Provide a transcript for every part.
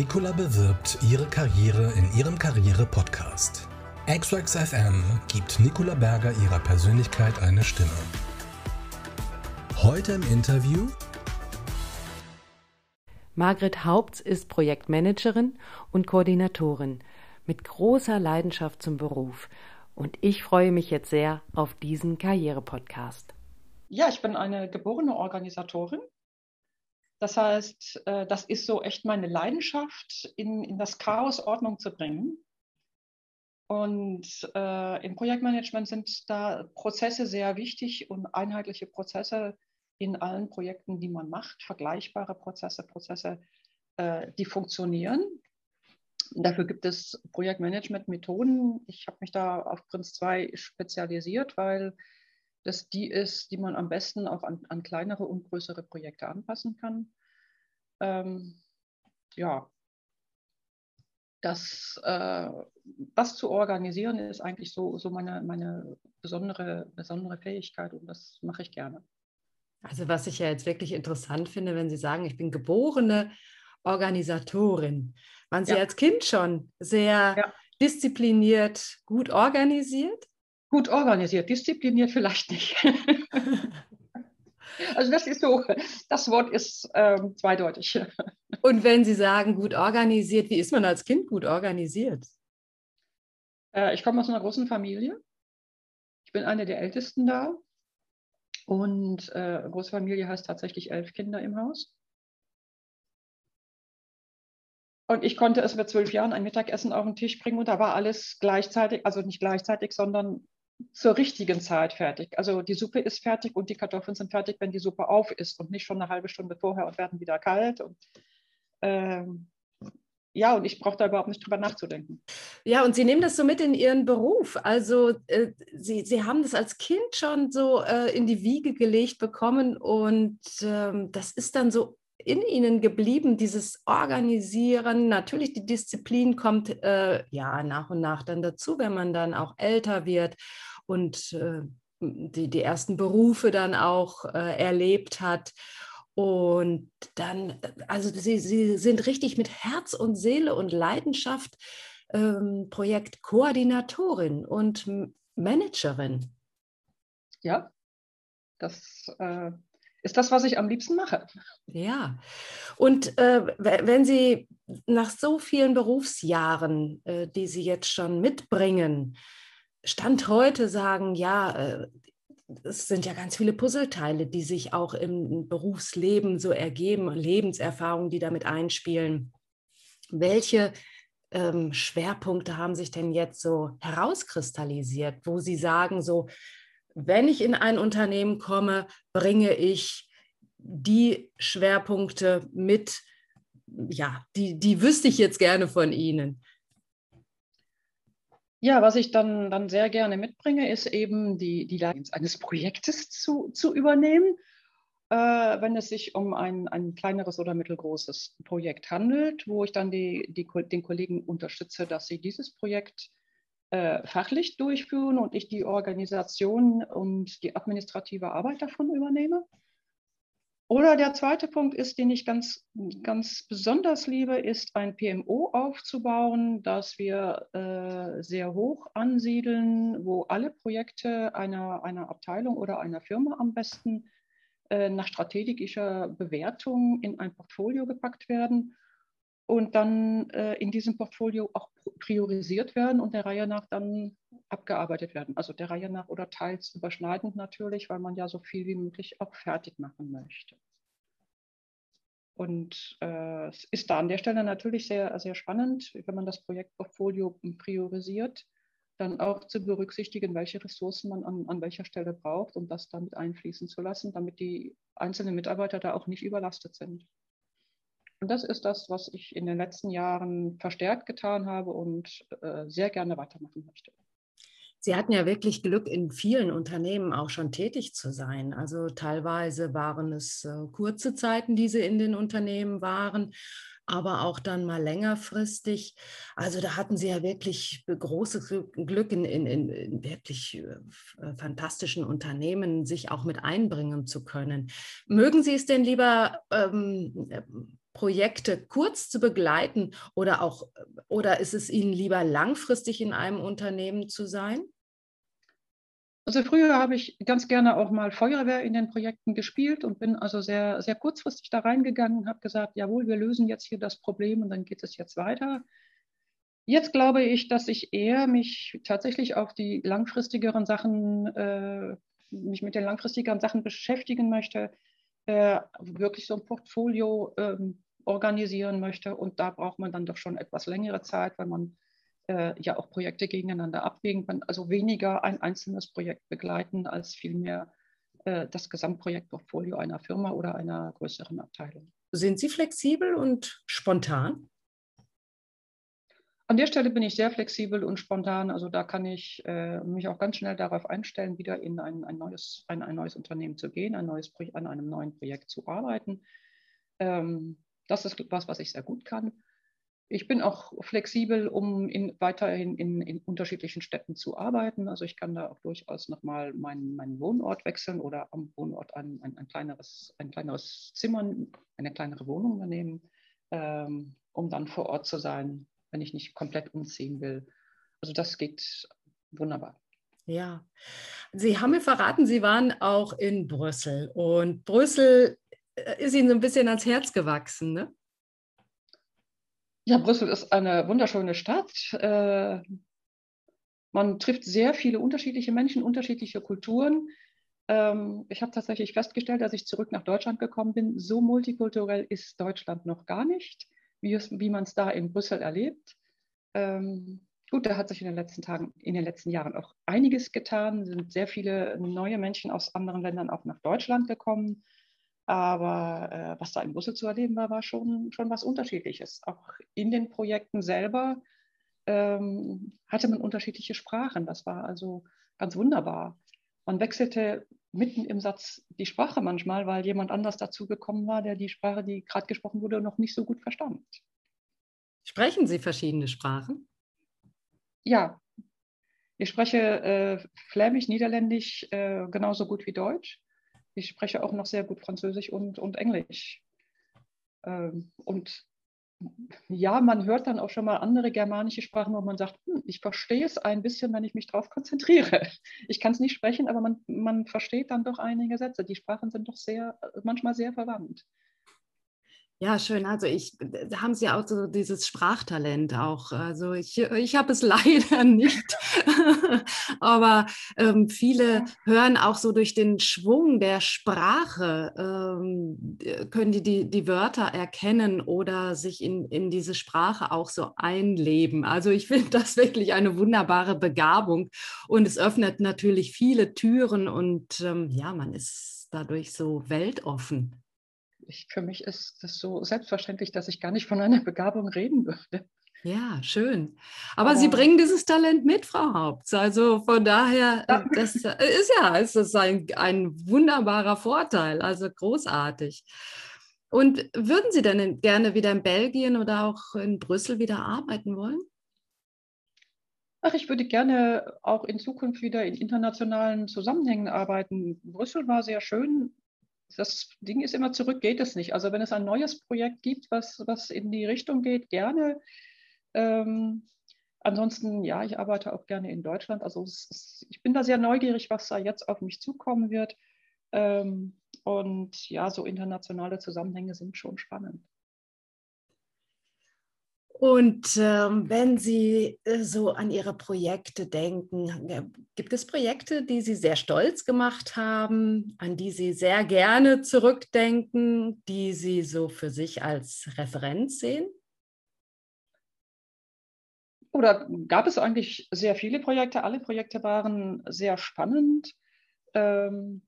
Nicola bewirbt ihre Karriere in ihrem Karriere-Podcast. X-Wax FM gibt Nicola Berger ihrer Persönlichkeit eine Stimme. Heute im Interview Margret Haupts ist Projektmanagerin und Koordinatorin mit großer Leidenschaft zum Beruf. Und ich freue mich jetzt sehr auf diesen Karriere-Podcast. Ja, ich bin eine geborene Organisatorin das heißt, äh, das ist so echt meine Leidenschaft, in, in das Chaos Ordnung zu bringen. Und äh, im Projektmanagement sind da Prozesse sehr wichtig und einheitliche Prozesse in allen Projekten, die man macht, vergleichbare Prozesse, Prozesse, äh, die funktionieren. Dafür gibt es Projektmanagement-Methoden. Ich habe mich da auf Prinz 2 spezialisiert, weil das die ist, die man am besten auch an, an kleinere und größere Projekte anpassen kann. Ähm, ja, das, äh, das zu organisieren ist eigentlich so, so meine, meine besondere, besondere Fähigkeit und das mache ich gerne. Also was ich ja jetzt wirklich interessant finde, wenn Sie sagen, ich bin geborene Organisatorin. Waren Sie ja. als Kind schon sehr ja. diszipliniert, gut organisiert? Gut organisiert, diszipliniert vielleicht nicht. also das ist so, das Wort ist ähm, zweideutig. Und wenn Sie sagen gut organisiert, wie ist man als Kind gut organisiert? Äh, ich komme aus einer großen Familie. Ich bin eine der Ältesten da. Und äh, große Familie heißt tatsächlich elf Kinder im Haus. Und ich konnte es mit zwölf Jahren ein Mittagessen auf den Tisch bringen und da war alles gleichzeitig, also nicht gleichzeitig, sondern zur richtigen Zeit fertig. Also die Suppe ist fertig und die Kartoffeln sind fertig, wenn die Suppe auf ist und nicht schon eine halbe Stunde vorher und werden wieder kalt. Und, ähm, ja, und ich brauche da überhaupt nicht drüber nachzudenken. Ja, und Sie nehmen das so mit in Ihren Beruf. Also äh, Sie, Sie haben das als Kind schon so äh, in die Wiege gelegt bekommen und ähm, das ist dann so in Ihnen geblieben, dieses Organisieren. Natürlich, die Disziplin kommt äh, ja nach und nach dann dazu, wenn man dann auch älter wird und äh, die, die ersten Berufe dann auch äh, erlebt hat. Und dann, also sie, sie sind richtig mit Herz und Seele und Leidenschaft ähm, Projektkoordinatorin und Managerin. Ja, das äh, ist das, was ich am liebsten mache. Ja, und äh, wenn Sie nach so vielen Berufsjahren, äh, die Sie jetzt schon mitbringen, Stand heute sagen, ja, äh, es sind ja ganz viele Puzzleteile, die sich auch im Berufsleben so ergeben, Lebenserfahrungen, die damit einspielen. Welche ähm, Schwerpunkte haben sich denn jetzt so herauskristallisiert, wo Sie sagen, so, wenn ich in ein Unternehmen komme, bringe ich die Schwerpunkte mit, ja, die, die wüsste ich jetzt gerne von Ihnen. Ja, was ich dann, dann sehr gerne mitbringe, ist eben die, die Leitung eines Projektes zu, zu übernehmen, äh, wenn es sich um ein, ein kleineres oder mittelgroßes Projekt handelt, wo ich dann die, die, den Kollegen unterstütze, dass sie dieses Projekt äh, fachlich durchführen und ich die Organisation und die administrative Arbeit davon übernehme. Oder der zweite Punkt ist, den ich ganz, ganz besonders liebe, ist ein PMO aufzubauen, das wir äh, sehr hoch ansiedeln, wo alle Projekte einer, einer Abteilung oder einer Firma am besten äh, nach strategischer Bewertung in ein Portfolio gepackt werden und dann äh, in diesem Portfolio auch priorisiert werden und der Reihe nach dann abgearbeitet werden. Also der Reihe nach oder teils überschneidend natürlich, weil man ja so viel wie möglich auch fertig machen möchte. Und äh, es ist da an der Stelle natürlich sehr, sehr spannend, wenn man das Projektportfolio priorisiert, dann auch zu berücksichtigen, welche Ressourcen man an, an welcher Stelle braucht, um das damit einfließen zu lassen, damit die einzelnen Mitarbeiter da auch nicht überlastet sind. Und das ist das, was ich in den letzten Jahren verstärkt getan habe und äh, sehr gerne weitermachen möchte. Sie hatten ja wirklich Glück, in vielen Unternehmen auch schon tätig zu sein. Also teilweise waren es äh, kurze Zeiten, die Sie in den Unternehmen waren, aber auch dann mal längerfristig. Also da hatten Sie ja wirklich großes Glück, in, in, in wirklich äh, fantastischen Unternehmen sich auch mit einbringen zu können. Mögen Sie es denn lieber ähm, Projekte kurz zu begleiten oder auch oder ist es Ihnen lieber langfristig in einem Unternehmen zu sein? Also früher habe ich ganz gerne auch mal Feuerwehr in den Projekten gespielt und bin also sehr, sehr kurzfristig da reingegangen, habe gesagt, jawohl, wir lösen jetzt hier das Problem und dann geht es jetzt weiter. Jetzt glaube ich, dass ich eher mich tatsächlich auf die langfristigeren Sachen, äh, mich mit den langfristigeren Sachen beschäftigen möchte, äh, wirklich so ein Portfolio äh, organisieren möchte. Und da braucht man dann doch schon etwas längere Zeit, weil man äh, ja auch Projekte gegeneinander abwägen kann. Also weniger ein einzelnes Projekt begleiten, als vielmehr äh, das Gesamtprojektportfolio einer Firma oder einer größeren Abteilung. Sind Sie flexibel und spontan? An der Stelle bin ich sehr flexibel und spontan. Also da kann ich äh, mich auch ganz schnell darauf einstellen, wieder in ein, ein, neues, ein, ein neues Unternehmen zu gehen, ein neues, an einem neuen Projekt zu arbeiten. Ähm, das ist was, was ich sehr gut kann. Ich bin auch flexibel, um in, weiterhin in, in, unterschiedlichen Städten zu arbeiten. Also ich kann da auch durchaus nochmal meinen, meinen Wohnort wechseln oder am Wohnort ein, ein, ein, kleineres, ein kleineres Zimmer, eine kleinere Wohnung übernehmen, ähm, um dann vor Ort zu sein, wenn ich nicht komplett umziehen will. Also das geht wunderbar. Ja, Sie haben mir verraten, Sie waren auch in Brüssel und Brüssel ist Ihnen so ein bisschen ans Herz gewachsen, ne? Ja, Brüssel ist eine wunderschöne Stadt. Äh, man trifft sehr viele unterschiedliche Menschen, unterschiedliche Kulturen. Ähm, ich habe tatsächlich festgestellt, als ich zurück nach Deutschland gekommen bin, so multikulturell ist Deutschland noch gar nicht, wie, wie man es da in Brüssel erlebt. Ähm, gut, da hat sich in den letzten Tagen, in den letzten Jahren auch einiges getan. Es sind sehr viele neue Menschen aus anderen Ländern auch nach Deutschland gekommen. Aber äh, was da in Brüssel zu erleben war, war schon, schon was Unterschiedliches. Auch in den Projekten selber ähm, hatte man unterschiedliche Sprachen. Das war also ganz wunderbar. Man wechselte mitten im Satz die Sprache manchmal, weil jemand anders dazu gekommen war, der die Sprache, die gerade gesprochen wurde, noch nicht so gut verstand. Sprechen Sie verschiedene Sprachen? Ja, ich spreche äh, Flämisch, Niederländisch äh, genauso gut wie Deutsch ich spreche auch noch sehr gut Französisch und, und Englisch. Ähm, und ja, man hört dann auch schon mal andere germanische Sprachen, wo man sagt, hm, ich verstehe es ein bisschen, wenn ich mich darauf konzentriere. Ich kann es nicht sprechen, aber man, man versteht dann doch einige Sätze. Die Sprachen sind doch sehr, manchmal sehr verwandt. Ja, schön. Also ich, haben Sie auch so dieses Sprachtalent auch. Also ich, ich habe es leider nicht. Aber ähm, viele hören auch so durch den Schwung der Sprache, ähm, können die, die die Wörter erkennen oder sich in, in diese Sprache auch so einleben. Also ich finde das wirklich eine wunderbare Begabung und es öffnet natürlich viele Türen und ähm, ja, man ist dadurch so weltoffen ich, für mich ist das so selbstverständlich, dass ich gar nicht von einer Begabung reden würde. Ja, schön. Aber, Aber, Sie bringen dieses Talent mit, Frau Haupt. Also von daher, ja. das ist ja, es ist ein, ein wunderbarer Vorteil, also großartig. Und würden Sie denn gerne wieder in Belgien oder auch in Brüssel wieder arbeiten wollen? Ach, ich würde gerne auch in Zukunft wieder in internationalen Zusammenhängen arbeiten. Brüssel war sehr schön, das Ding ist immer, zurück geht es nicht. Also wenn es ein neues Projekt gibt, was, was in die Richtung geht, gerne. Ähm, ansonsten, ja, ich arbeite auch gerne in Deutschland. Also ist, ich bin da sehr neugierig, was da jetzt auf mich zukommen wird. Ähm, und ja, so internationale Zusammenhänge sind schon spannend. Und ähm, wenn Sie äh, so an Ihre Projekte denken, äh, gibt es Projekte, die Sie sehr stolz gemacht haben, an die Sie sehr gerne zurückdenken, die Sie so für sich als Referenz sehen? Oder gab es eigentlich sehr viele Projekte? Alle Projekte waren sehr spannend. Ähm,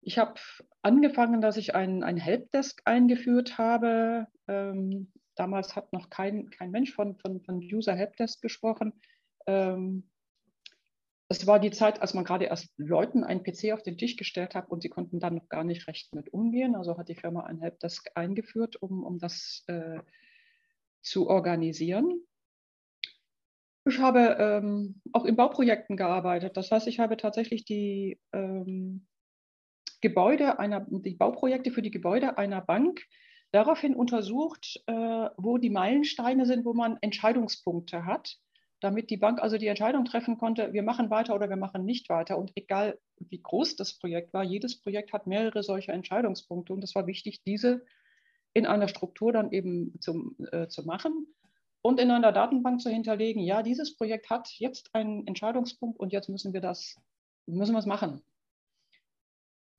ich habe angefangen, dass ich ein, ein Helpdesk eingeführt habe. Ähm, Damals hat noch kein, kein Mensch von, von, von User Helpdesk gesprochen. Ähm, es war die Zeit, als man gerade erst Leuten einen PC auf den Tisch gestellt hat und sie konnten dann noch gar nicht recht mit umgehen. Also hat die Firma ein Helpdesk eingeführt, um, um das äh, zu organisieren. Ich habe ähm, auch in Bauprojekten gearbeitet. Das heißt, ich habe tatsächlich die ähm, Gebäude einer, die Bauprojekte für die Gebäude einer Bank daraufhin untersucht, äh, wo die Meilensteine sind, wo man Entscheidungspunkte hat, damit die Bank also die Entscheidung treffen konnte, wir machen weiter oder wir machen nicht weiter. Und egal wie groß das Projekt war, jedes Projekt hat mehrere solcher Entscheidungspunkte. Und es war wichtig, diese in einer Struktur dann eben zum, äh, zu machen und in einer Datenbank zu hinterlegen, ja, dieses Projekt hat jetzt einen Entscheidungspunkt und jetzt müssen wir das, müssen wir es machen.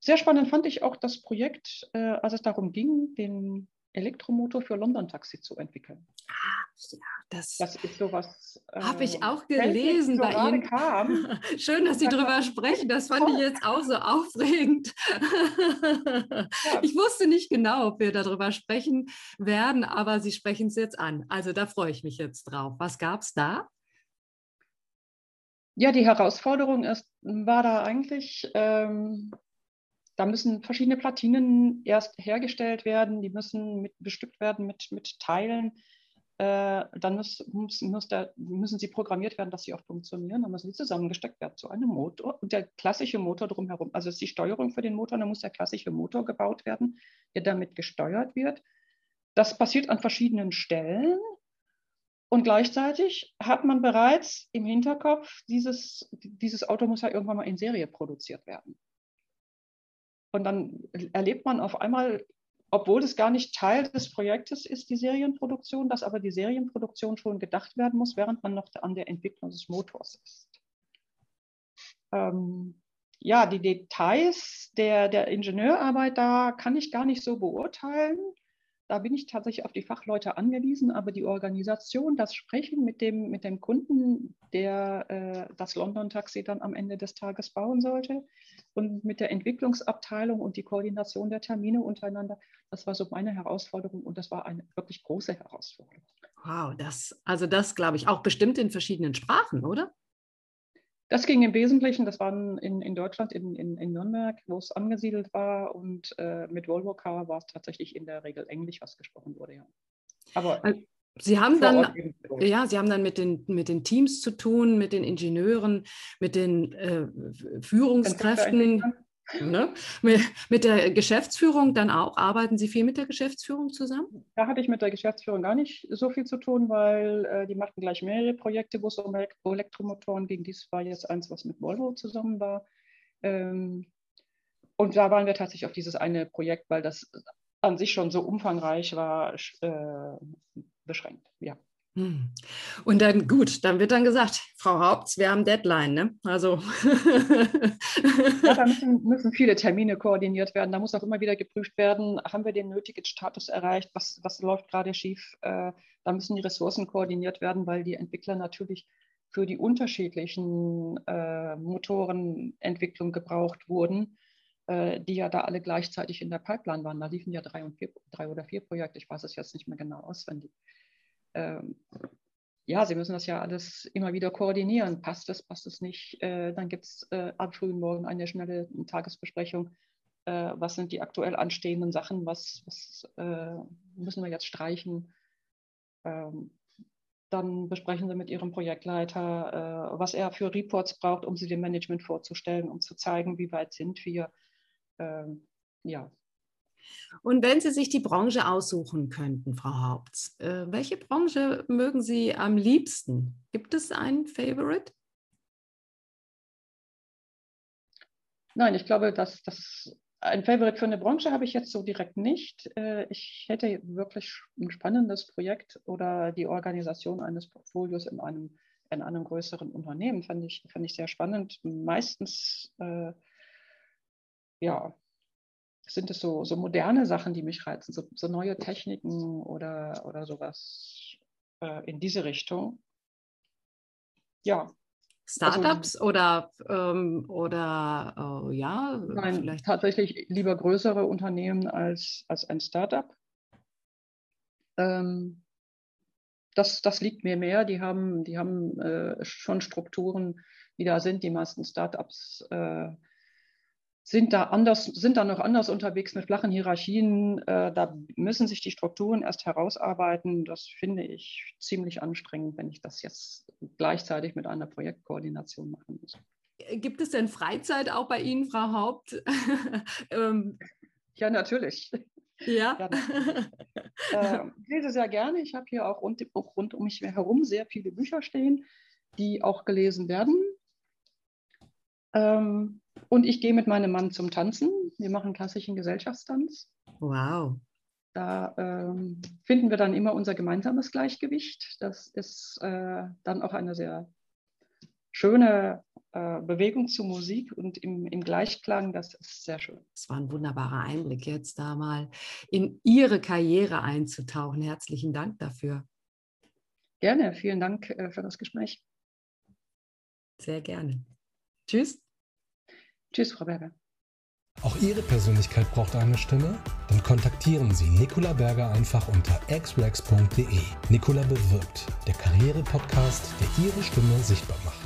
Sehr spannend fand ich auch das Projekt, äh, als es darum ging, den Elektromotor für London Taxi zu entwickeln. Ah, ja, das, das ist sowas. Äh, Habe ich auch gelesen bei Ihnen. Kam. Schön, dass Sie darüber sprechen. Das fand ich jetzt auch so aufregend. Ja. Ich wusste nicht genau, ob wir darüber sprechen werden, aber Sie sprechen es jetzt an. Also da freue ich mich jetzt drauf. Was gab es da? Ja, die Herausforderung ist, war da eigentlich, ähm, da müssen verschiedene Platinen erst hergestellt werden, die müssen mit, bestückt werden mit, mit Teilen. Äh, dann muss, muss, muss der, müssen sie programmiert werden, dass sie auch funktionieren. Dann müssen sie zusammengesteckt werden zu einem Motor. Und der klassische Motor drumherum, also ist die Steuerung für den Motor, dann muss der klassische Motor gebaut werden, der damit gesteuert wird. Das passiert an verschiedenen Stellen. Und gleichzeitig hat man bereits im Hinterkopf, dieses, dieses Auto muss ja irgendwann mal in Serie produziert werden. Und dann erlebt man auf einmal, obwohl es gar nicht Teil des Projektes ist, die Serienproduktion, dass aber die Serienproduktion schon gedacht werden muss, während man noch an der Entwicklung des Motors ist. Ähm, ja, die Details der, der Ingenieurarbeit, da kann ich gar nicht so beurteilen. Da bin ich tatsächlich auf die Fachleute angewiesen, aber die Organisation, das Sprechen mit dem, mit dem Kunden, der äh, das London-Taxi dann am Ende des Tages bauen sollte und mit der Entwicklungsabteilung und die Koordination der Termine untereinander, das war so meine Herausforderung und das war eine wirklich große Herausforderung. Wow, das, also das glaube ich auch bestimmt in verschiedenen Sprachen, oder? Das ging im Wesentlichen, das war in, in Deutschland, in, in, in Nürnberg, wo es angesiedelt war. Und äh, mit Volvo Car war es tatsächlich in der Regel Englisch, was gesprochen wurde, ja. Aber Sie haben dann, ja, Sie haben dann mit den, mit den Teams zu tun, mit den Ingenieuren, mit den äh, Führungskräften. Ne? Mit, der Geschäftsführung dann auch? Arbeiten Sie viel mit der Geschäftsführung zusammen? Da hatte ich mit der Geschäftsführung gar nicht so viel zu tun, weil äh, die machten gleich mehrere Projekte, wo es um Elektromotoren ging. Dies war jetzt eins, was mit Volvo zusammen war. Ähm, und da waren wir tatsächlich auf dieses eine Projekt, weil das an sich schon so umfangreich war, äh, beschränkt. Ja. Und dann gut, dann wird dann gesagt, Frau Haupts, wir haben Deadline, ne? Also ja, da müssen, müssen, viele Termine koordiniert werden. Da muss auch immer wieder geprüft werden, haben wir den nötigen Status erreicht, was, was läuft gerade schief. Äh, da müssen die Ressourcen koordiniert werden, weil die Entwickler natürlich für die unterschiedlichen äh, Motorenentwicklungen gebraucht wurden, äh, die ja da alle gleichzeitig in der Pipeline waren. Da liefen ja drei, und vier, drei oder vier Projekte, ich weiß es jetzt nicht mehr genau auswendig ähm, ja, sie müssen das ja alles immer wieder koordinieren. Passt es, passt es nicht? Äh, dann gibt es äh, am frühen Morgen eine schnelle Tagesbesprechung. Äh, was sind die aktuell anstehenden Sachen? Was, was äh, müssen wir jetzt streichen? Ähm, dann besprechen Sie mit Ihrem Projektleiter, äh, was er für Reports braucht, um sie dem Management vorzustellen, um zu zeigen, wie weit sind wir. Ähm, ja, und wenn Sie sich die Branche aussuchen könnten, Frau Haupts, äh, welche Branche mögen Sie am liebsten? Gibt es einen Favorite? Nein, ich glaube, dass das ein Favorite für eine Branche habe ich jetzt so direkt nicht. Äh, ich hätte wirklich ein spannendes Projekt oder die Organisation eines Portfolios in einem, in einem größeren Unternehmen, fand ich, fand ich sehr spannend. Meistens äh, ja, sind es so, so moderne Sachen, die mich reizen, so, so neue Techniken oder, oder sowas äh, in diese Richtung. Ja. Startups also, oder, ähm, oder oh, ja? Nein, vielleicht. tatsächlich lieber größere Unternehmen als, als ein Startup. Ähm, das, das liegt mir mehr. Die haben, die haben äh, schon Strukturen, die da sind. Die meisten Startups äh, sind da anders, sind da noch anders unterwegs mit flachen Hierarchien. Äh, da müssen sich die Strukturen erst herausarbeiten. Das finde ich ziemlich anstrengend, wenn ich das jetzt gleichzeitig mit einer Projektkoordination machen muss. Gibt es denn Freizeit auch bei Ihnen, Frau Haupt? ähm, ja, natürlich. Ja. äh, ich lese sehr gerne. Ich habe hier auch rund, auch rund um mich herum sehr viele Bücher stehen, die auch gelesen werden. Ähm, und ich gehe mit meinem Mann zum Tanzen. Wir machen klassischen Gesellschaftstanz. Wow. Da ähm, finden wir dann immer unser gemeinsames Gleichgewicht. Das ist äh, dann auch eine sehr schöne äh, Bewegung zu Musik und im, im, Gleichklang. Das ist sehr schön. Das war ein wunderbarer Einblick, jetzt da mal in Ihre Karriere einzutauchen. Herzlichen Dank dafür. Gerne, vielen Dank äh, für das Gespräch. Sehr gerne. Tschüss. Tschüss, Frau Berger. Auch Ihre Persönlichkeit braucht eine Stimme? Dann kontaktieren Sie Nicola Berger einfach unter xrex.de. Nicola bewirbt, der Karriere-Podcast, der Ihre Stimme sichtbar macht.